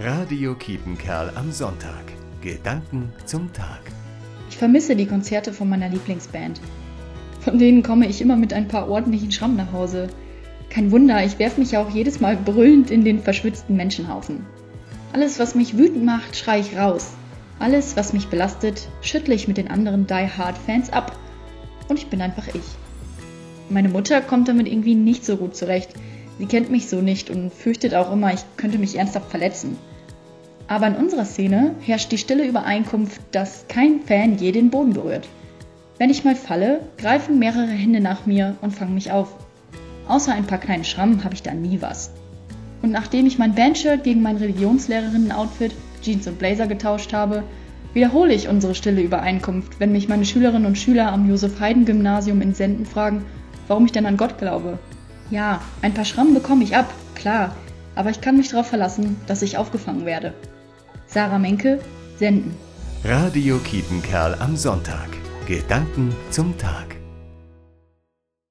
Radio Kiepenkerl am Sonntag. Gedanken zum Tag. Ich vermisse die Konzerte von meiner Lieblingsband. Von denen komme ich immer mit ein paar ordentlichen Schrammen nach Hause. Kein Wunder, ich werfe mich auch jedes Mal brüllend in den verschwitzten Menschenhaufen. Alles, was mich wütend macht, schreie ich raus. Alles, was mich belastet, schüttle ich mit den anderen Die Hard Fans ab. Und ich bin einfach ich. Meine Mutter kommt damit irgendwie nicht so gut zurecht. Sie kennt mich so nicht und fürchtet auch immer, ich könnte mich ernsthaft verletzen. Aber in unserer Szene herrscht die stille Übereinkunft, dass kein Fan je den Boden berührt. Wenn ich mal falle, greifen mehrere Hände nach mir und fangen mich auf. Außer ein paar kleine Schrammen habe ich da nie was. Und nachdem ich mein Bandshirt gegen mein Religionslehrerinnen-Outfit, Jeans und Blazer getauscht habe, wiederhole ich unsere stille Übereinkunft, wenn mich meine Schülerinnen und Schüler am Josef-Haydn-Gymnasium in Senden fragen, warum ich denn an Gott glaube. Ja, ein paar Schrammen bekomme ich ab, klar, aber ich kann mich darauf verlassen, dass ich aufgefangen werde. Sarah Menke, Senden. Radio Kiepenkerl am Sonntag. Gedanken zum Tag.